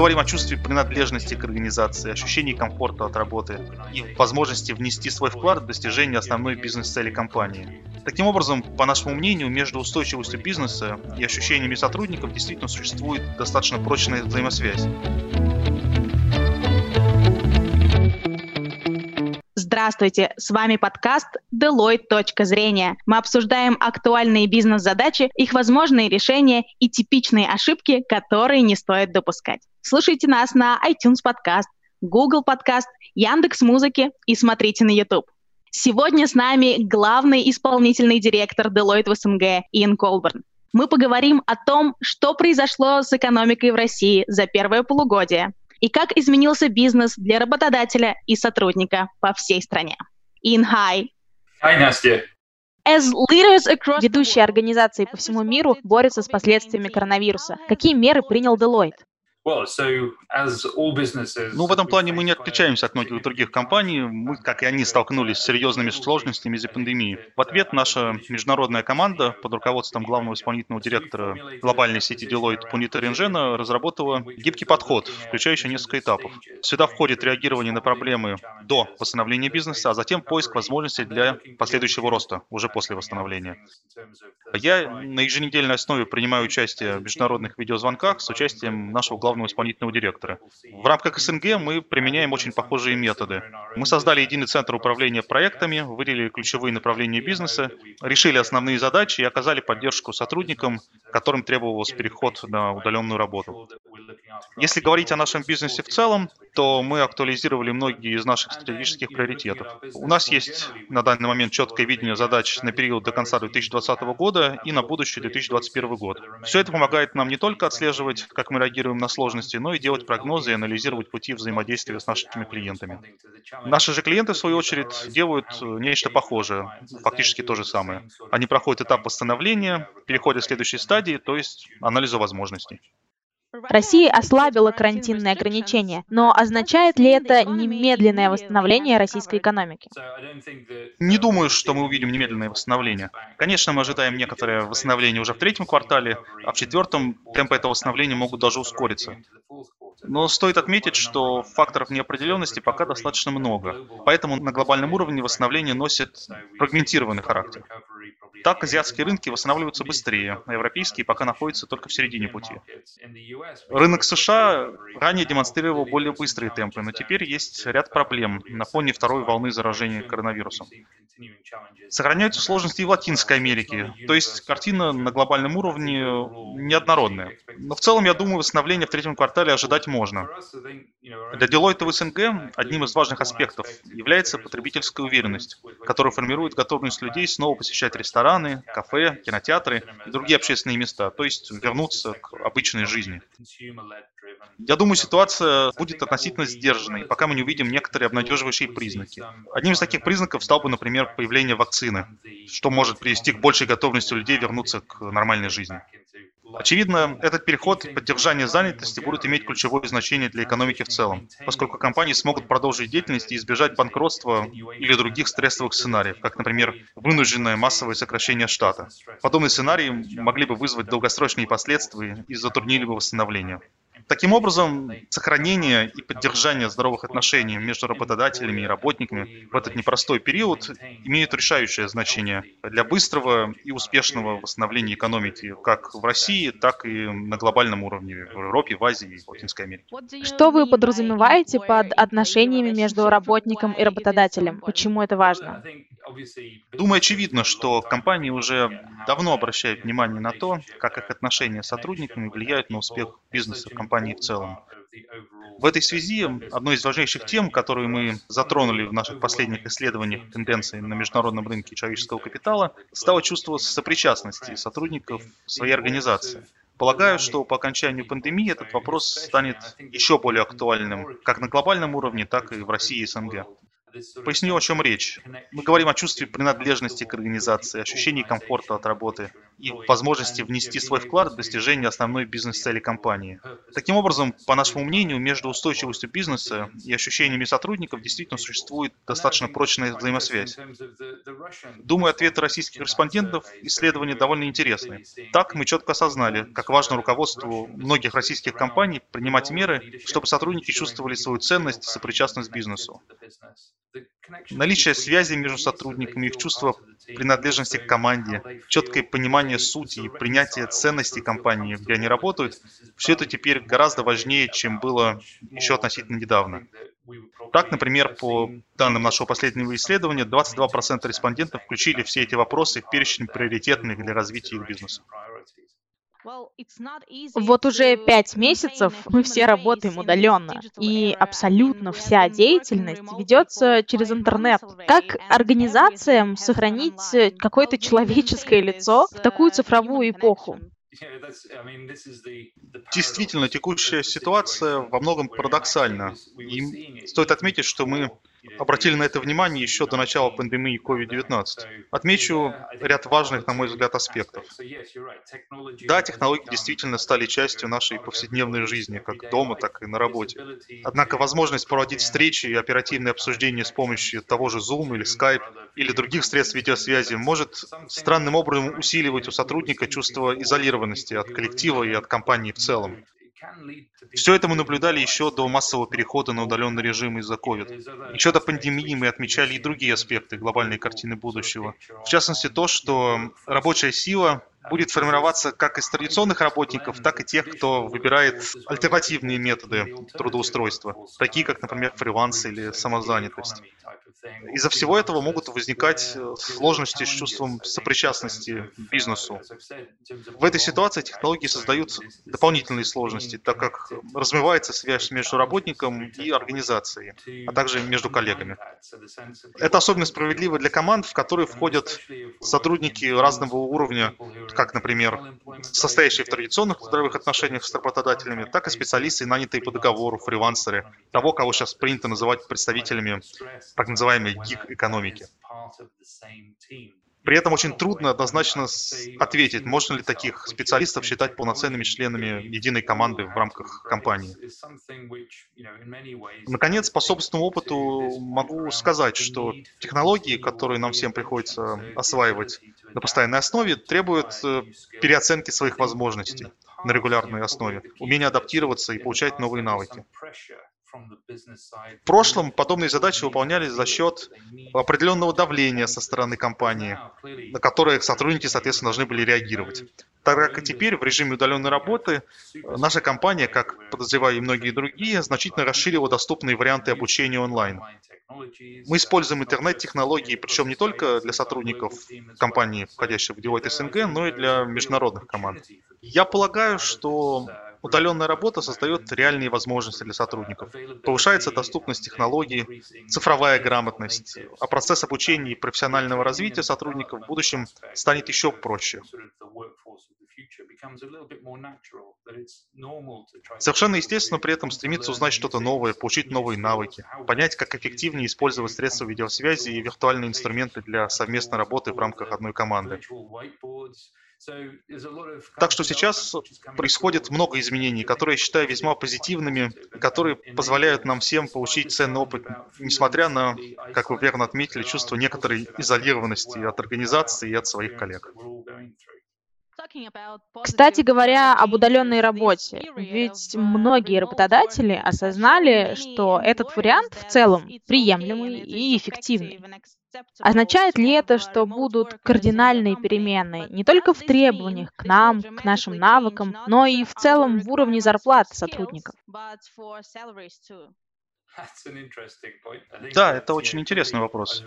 говорим о чувстве принадлежности к организации, ощущении комфорта от работы и возможности внести свой вклад в достижение основной бизнес-цели компании. Таким образом, по нашему мнению, между устойчивостью бизнеса и ощущениями сотрудников действительно существует достаточно прочная взаимосвязь. Здравствуйте, с вами подкаст Deloitte. Точка зрения. Мы обсуждаем актуальные бизнес-задачи, их возможные решения и типичные ошибки, которые не стоит допускать. Слушайте нас на iTunes подкаст, Google подкаст, Яндекс Музыки и смотрите на YouTube. Сегодня с нами главный исполнительный директор Deloitte в СНГ Иэн Колберн. Мы поговорим о том, что произошло с экономикой в России за первое полугодие, и как изменился бизнес для работодателя и сотрудника по всей стране. Ин Хай. Hi, Настя. Ведущие организации по всему миру борются с последствиями коронавируса. Какие меры принял Deloitte? Ну, в этом плане мы не отличаемся от многих других компаний. Мы, как и они, столкнулись с серьезными сложностями из-за пандемии. В ответ наша международная команда под руководством главного исполнительного директора глобальной сети Deloitte Пунита Ренжена разработала гибкий подход, включающий несколько этапов. Сюда входит реагирование на проблемы до восстановления бизнеса, а затем поиск возможностей для последующего роста уже после восстановления. Я на еженедельной основе принимаю участие в международных видеозвонках с участием нашего главного главного исполнительного директора. В рамках СНГ мы применяем очень похожие методы. Мы создали единый центр управления проектами, выделили ключевые направления бизнеса, решили основные задачи и оказали поддержку сотрудникам, которым требовался переход на удаленную работу. Если говорить о нашем бизнесе в целом, то мы актуализировали многие из наших стратегических приоритетов. У нас есть на данный момент четкое видение задач на период до конца 2020 года и на будущий 2021 год. Все это помогает нам не только отслеживать, как мы реагируем на сложности, но и делать прогнозы и анализировать пути взаимодействия с нашими клиентами. Наши же клиенты, в свою очередь, делают э, нечто похожее, фактически то же самое. Они проходят этап восстановления, переходят в следующей стадии, то есть анализа возможностей. Россия ослабила карантинные ограничения, но означает ли это немедленное восстановление российской экономики? Не думаю, что мы увидим немедленное восстановление. Конечно, мы ожидаем некоторое восстановление уже в третьем квартале, а в четвертом темпы этого восстановления могут даже ускориться. Но стоит отметить, что факторов неопределенности пока достаточно много, поэтому на глобальном уровне восстановление носит фрагментированный характер. Так азиатские рынки восстанавливаются быстрее, а европейские пока находятся только в середине пути. Рынок США ранее демонстрировал более быстрые темпы, но теперь есть ряд проблем на фоне второй волны заражения коронавирусом. Сохраняются сложности и в Латинской Америке, то есть картина на глобальном уровне неоднородная. Но в целом, я думаю, восстановление в третьем квартале ожидать можно. Для Deloitte в СНГ одним из важных аспектов является потребительская уверенность, которая формирует готовность людей снова посещать рестораны, кафе, кинотеатры и другие общественные места, то есть вернуться к обычной жизни. Я думаю, ситуация будет относительно сдержанной, пока мы не увидим некоторые обнадеживающие признаки. Одним из таких признаков стал бы, например, появление вакцины, что может привести к большей готовности людей вернуться к нормальной жизни. Очевидно, этот переход и поддержание занятости будут иметь ключевое значение для экономики в целом, поскольку компании смогут продолжить деятельность и избежать банкротства или других стрессовых сценариев, как, например, вынужденное массовое сокращение штата. Подобные сценарии могли бы вызвать долгосрочные последствия и затруднили бы восстановление. Таким образом, сохранение и поддержание здоровых отношений между работодателями и работниками в этот непростой период имеют решающее значение для быстрого и успешного восстановления экономики как в России, так и на глобальном уровне в Европе, в Азии и в Латинской Америке. Что вы подразумеваете под отношениями между работником и работодателем? Почему это важно? Думаю, очевидно, что компании уже давно обращают внимание на то, как их отношения с сотрудниками влияют на успех бизнеса компании в целом. В этой связи одной из важнейших тем, которую мы затронули в наших последних исследованиях тенденций на международном рынке человеческого капитала, стало чувство сопричастности сотрудников своей организации. Полагаю, что по окончанию пандемии этот вопрос станет еще более актуальным как на глобальном уровне, так и в России и СНГ. Поясню, о чем речь. Мы говорим о чувстве принадлежности к организации, ощущении комфорта от работы и возможности внести свой вклад в достижение основной бизнес-цели компании. Таким образом, по нашему мнению, между устойчивостью бизнеса и ощущениями сотрудников действительно существует достаточно прочная взаимосвязь. Думаю, ответы российских респондентов исследования довольно интересны. Так мы четко осознали, как важно руководству многих российских компаний принимать меры, чтобы сотрудники чувствовали свою ценность и сопричастность к бизнесу. Наличие связи между сотрудниками, их чувство принадлежности к команде, четкое понимание сути и принятие ценностей компании, где они работают, все это теперь гораздо важнее, чем было еще относительно недавно. Так, например, по данным нашего последнего исследования, 22% респондентов включили все эти вопросы в перечень приоритетных для развития их бизнеса. Вот уже пять месяцев мы все работаем удаленно, и абсолютно вся деятельность ведется через интернет. Как организациям сохранить какое-то человеческое лицо в такую цифровую эпоху? Действительно, текущая ситуация во многом парадоксальна. И стоит отметить, что мы обратили на это внимание еще до начала пандемии COVID-19. Отмечу ряд важных, на мой взгляд, аспектов. Да, технологии действительно стали частью нашей повседневной жизни, как дома, так и на работе. Однако возможность проводить встречи и оперативные обсуждения с помощью того же Zoom или Skype или других средств видеосвязи может странным образом усиливать у сотрудника чувство изолированности от коллектива и от компании в целом. Все это мы наблюдали еще до массового перехода на удаленный режим из-за COVID. Еще до пандемии мы отмечали и другие аспекты глобальной картины будущего. В частности, то, что рабочая сила будет формироваться как из традиционных работников, так и тех, кто выбирает альтернативные методы трудоустройства, такие как, например, фриланс или самозанятость. Из-за всего этого могут возникать э, сложности с чувством сопричастности к бизнесу. В этой ситуации технологии создают дополнительные сложности, так как размывается связь между работником и организацией, а также между коллегами. Это особенно справедливо для команд, в которые входят сотрудники разного уровня, как, например, состоящие в традиционных трудовых отношениях с работодателями, так и специалисты, нанятые по договору, фрилансеры, того, кого сейчас принято называть представителями так называемой гиг-экономики. При этом очень трудно однозначно ответить, можно ли таких специалистов считать полноценными членами единой команды в рамках компании. Наконец, по собственному опыту могу сказать, что технологии, которые нам всем приходится осваивать на постоянной основе, требуют э, переоценки своих возможностей на регулярной основе, умения адаптироваться и получать новые навыки. В прошлом подобные задачи выполнялись за счет определенного давления со стороны компании, на которое сотрудники, соответственно, должны были реагировать. Так как и теперь в режиме удаленной работы наша компания, как подозреваю и многие другие, значительно расширила доступные варианты обучения онлайн. Мы используем интернет-технологии, причем не только для сотрудников компании, входящих в Deloitte СНГ, но и для международных команд. Я полагаю, что Удаленная работа создает реальные возможности для сотрудников. Повышается доступность технологий, цифровая грамотность, а процесс обучения и профессионального развития сотрудников в будущем станет еще проще. Совершенно естественно при этом стремиться узнать что-то новое, получить новые навыки, понять, как эффективнее использовать средства видеосвязи и виртуальные инструменты для совместной работы в рамках одной команды. Так что сейчас происходит много изменений, которые я считаю весьма позитивными, которые позволяют нам всем получить ценный опыт, несмотря на, как вы верно отметили, чувство некоторой изолированности от организации и от своих коллег. Кстати говоря, об удаленной работе. Ведь многие работодатели осознали, что этот вариант в целом приемлемый и эффективный. Означает ли это, что будут кардинальные перемены не только в требованиях к нам, к нашим навыкам, но и в целом в уровне зарплат сотрудников? Да, это очень интересный вопрос.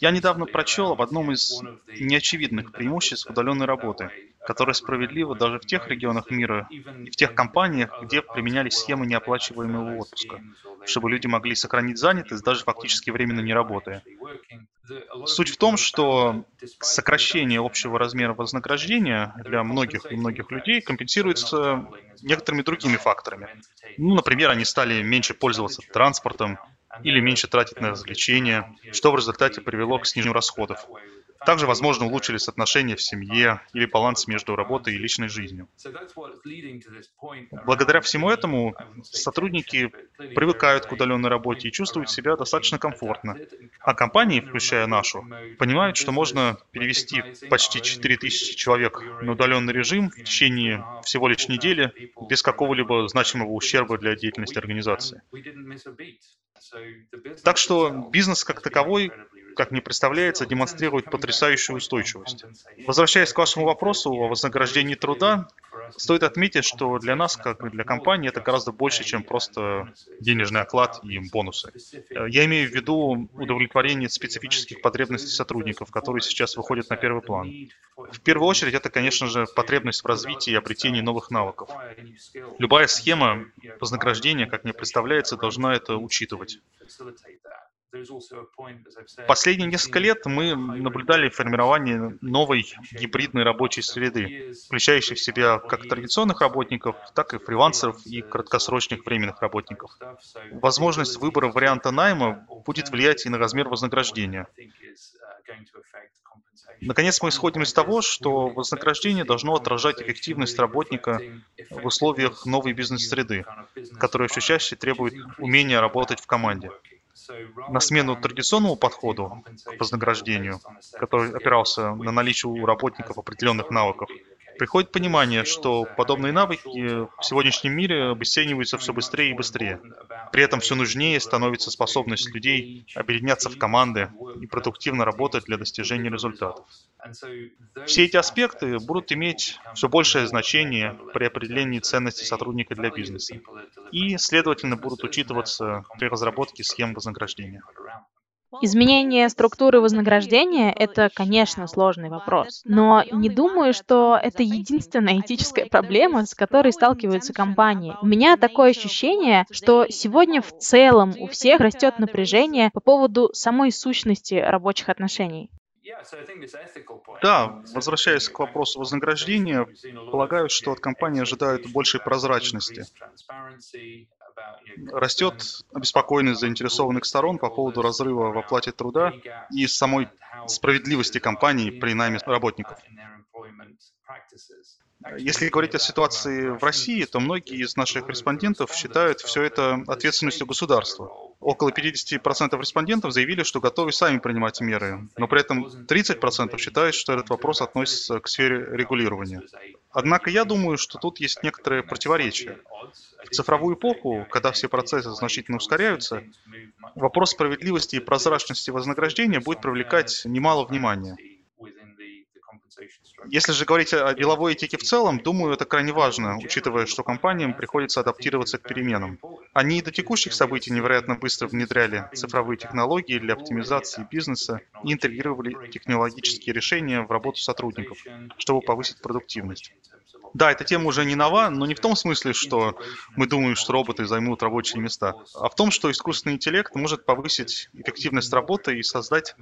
Я недавно прочел об одном из неочевидных преимуществ удаленной работы, которое справедливо даже в тех регионах мира и в тех компаниях, где применялись схемы неоплачиваемого отпуска, чтобы люди могли сохранить занятость, даже фактически временно не работая. Суть в том, что сокращение общего размера вознаграждения для многих и многих людей компенсируется некоторыми другими факторами. Ну, например, они стали меньше пользоваться транспортом или меньше тратить на развлечения, что в результате привело к снижению расходов. Также, возможно, улучшились отношения в семье или баланс между работой и личной жизнью. Благодаря всему этому сотрудники привыкают к удаленной работе и чувствуют себя достаточно комфортно. А компании, включая нашу, понимают, что можно перевести почти 4000 человек на удаленный режим в течение всего лишь недели без какого-либо значимого ущерба для деятельности организации. Так что бизнес как таковой как мне представляется, демонстрирует потрясающую устойчивость. Возвращаясь к вашему вопросу о вознаграждении труда, стоит отметить, что для нас, как и для компании, это гораздо больше, чем просто денежный оклад и бонусы. Я имею в виду удовлетворение специфических потребностей сотрудников, которые сейчас выходят на первый план. В первую очередь, это, конечно же, потребность в развитии и обретении новых навыков. Любая схема вознаграждения, как мне представляется, должна это учитывать. Последние несколько лет мы наблюдали формирование новой гибридной рабочей среды, включающей в себя как традиционных работников, так и фрилансеров и краткосрочных временных работников. Возможность выбора варианта найма будет влиять и на размер вознаграждения. Наконец, мы исходим из того, что вознаграждение должно отражать эффективность работника в условиях новой бизнес-среды, которая все чаще требует умения работать в команде. На смену традиционному подходу к вознаграждению, который опирался на наличие у работников определенных навыков, приходит понимание, что подобные навыки в сегодняшнем мире обесцениваются все быстрее и быстрее. При этом все нужнее становится способность людей объединяться в команды и продуктивно работать для достижения результатов. Все эти аспекты будут иметь все большее значение при определении ценности сотрудника для бизнеса и, следовательно, будут учитываться при разработке схем вознаграждения. Изменение структуры вознаграждения – это, конечно, сложный вопрос. Но не думаю, что это единственная этическая проблема, с которой сталкиваются компании. У меня такое ощущение, что сегодня в целом у всех растет напряжение по поводу самой сущности рабочих отношений. Да, возвращаясь к вопросу вознаграждения, полагаю, что от компании ожидают большей прозрачности. Растет обеспокоенность заинтересованных сторон по поводу разрыва в оплате труда и самой справедливости компании при найме работников. Если говорить о ситуации в России, то многие из наших респондентов считают все это ответственностью государства. Около 50% респондентов заявили, что готовы сами принимать меры, но при этом 30% считают, что этот вопрос относится к сфере регулирования. Однако я думаю, что тут есть некоторые противоречия. В цифровую эпоху, когда все процессы значительно ускоряются, вопрос справедливости и прозрачности вознаграждения будет привлекать немало внимания. Если же говорить о деловой этике в целом, думаю, это крайне важно, учитывая, что компаниям приходится адаптироваться к переменам. Они и до текущих событий невероятно быстро внедряли цифровые технологии для оптимизации бизнеса и интегрировали технологические решения в работу сотрудников, чтобы повысить продуктивность. Да, эта тема уже не нова, но не в том смысле, что мы думаем, что роботы займут рабочие места, а в том, что искусственный интеллект может повысить эффективность работы и создать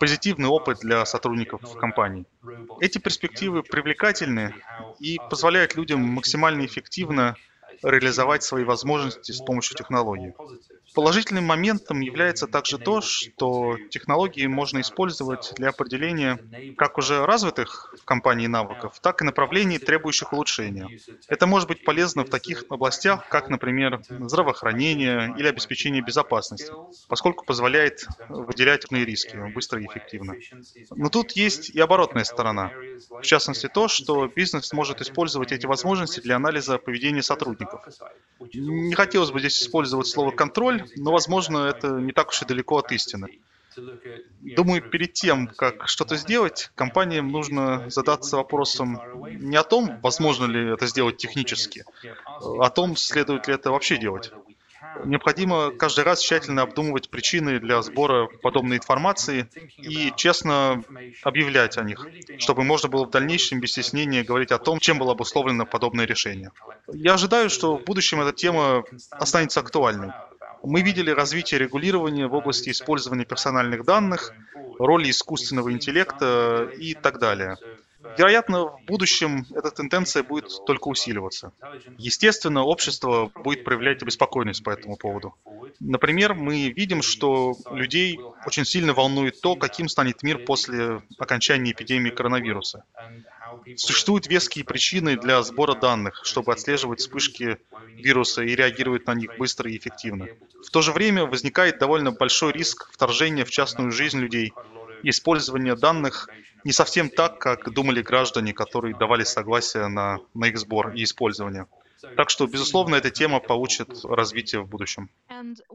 позитивный опыт для сотрудников компании. Эти перспективы привлекательны и позволяют людям максимально эффективно реализовать свои возможности с помощью технологий. Положительным моментом является также то, что технологии можно использовать для определения как уже развитых в компании навыков, так и направлений, требующих улучшения. Это может быть полезно в таких областях, как, например, здравоохранение или обеспечение безопасности, поскольку позволяет выделять риски быстро и эффективно. Но тут есть и оборотная сторона. В частности, то, что бизнес может использовать эти возможности для анализа поведения сотрудников. Не хотелось бы здесь использовать слово «контроль», но, возможно, это не так уж и далеко от истины. Думаю, перед тем, как что-то сделать, компаниям нужно задаться вопросом не о том, возможно ли это сделать технически, а о том, следует ли это вообще делать. Необходимо каждый раз тщательно обдумывать причины для сбора подобной информации и честно объявлять о них, чтобы можно было в дальнейшем без стеснения говорить о том, чем было обусловлено подобное решение. Я ожидаю, что в будущем эта тема останется актуальной. Мы видели развитие регулирования в области использования персональных данных, роли искусственного интеллекта и так далее. Вероятно, в будущем эта тенденция будет только усиливаться. Естественно, общество будет проявлять обеспокоенность по этому поводу. Например, мы видим, что людей очень сильно волнует то, каким станет мир после окончания эпидемии коронавируса. Существуют веские причины для сбора данных, чтобы отслеживать вспышки вируса и реагировать на них быстро и эффективно. В то же время возникает довольно большой риск вторжения в частную жизнь людей использования данных не совсем так, как думали граждане, которые давали согласие на, на их сбор и использование. Так что, безусловно, эта тема получит развитие в будущем.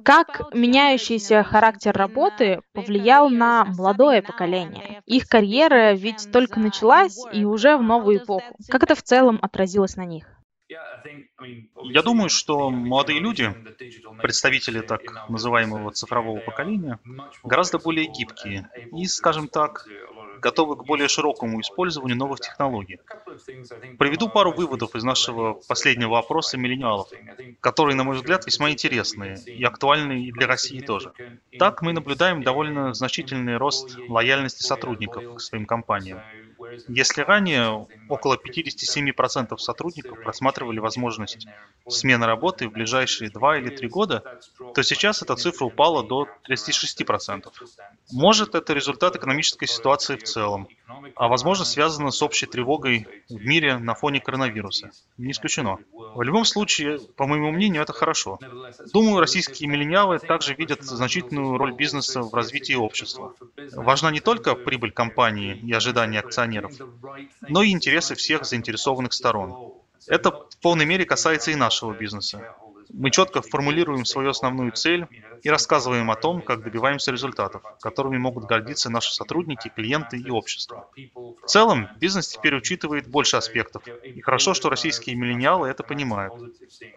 Как меняющийся характер работы повлиял на молодое поколение? Их карьера ведь только началась и уже в новую эпоху. Как это в целом отразилось на них? Я думаю, что молодые люди, представители так называемого цифрового поколения, гораздо более гибкие и, скажем так, готовы к более широкому использованию новых технологий. Приведу пару выводов из нашего последнего опроса миллениалов, которые, на мой взгляд, весьма интересные и актуальны и для России тоже. Так мы наблюдаем довольно значительный рост лояльности сотрудников к своим компаниям. Если ранее около 57% сотрудников просматривали возможность смены работы в ближайшие 2 или 3 года, то сейчас эта цифра упала до 36%. Может, это результат экономической ситуации в целом, а возможно связано с общей тревогой в мире на фоне коронавируса. Не исключено. В любом случае, по моему мнению, это хорошо. Думаю, российские миллениалы также видят значительную роль бизнеса в развитии общества. Важна не только прибыль компании и ожидания акционеров, но и интересы всех заинтересованных сторон. Это в полной мере касается и нашего бизнеса. Мы четко формулируем свою основную цель и рассказываем о том, как добиваемся результатов, которыми могут гордиться наши сотрудники, клиенты и общество. В целом, бизнес теперь учитывает больше аспектов, и хорошо, что российские миллениалы это понимают.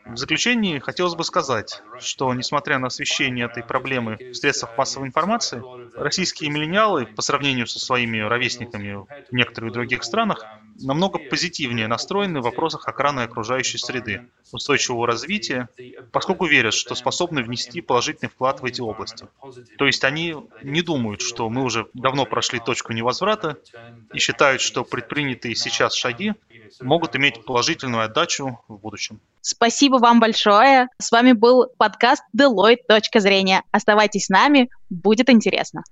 В заключение хотелось бы сказать, что несмотря на освещение этой проблемы в средствах массовой информации, российские миллениалы по сравнению со своими ровесниками в некоторых других странах намного позитивнее настроены в вопросах охраны окружающей среды, устойчивого развития, поскольку верят, что способны внести положительный вклад в эти области. То есть они не думают, что мы уже давно прошли точку невозврата и считают, что предпринятые сейчас шаги могут иметь положительную отдачу в будущем. Спасибо вам большое. С вами был подкаст Deloitte. Точка зрения. Оставайтесь с нами, будет интересно.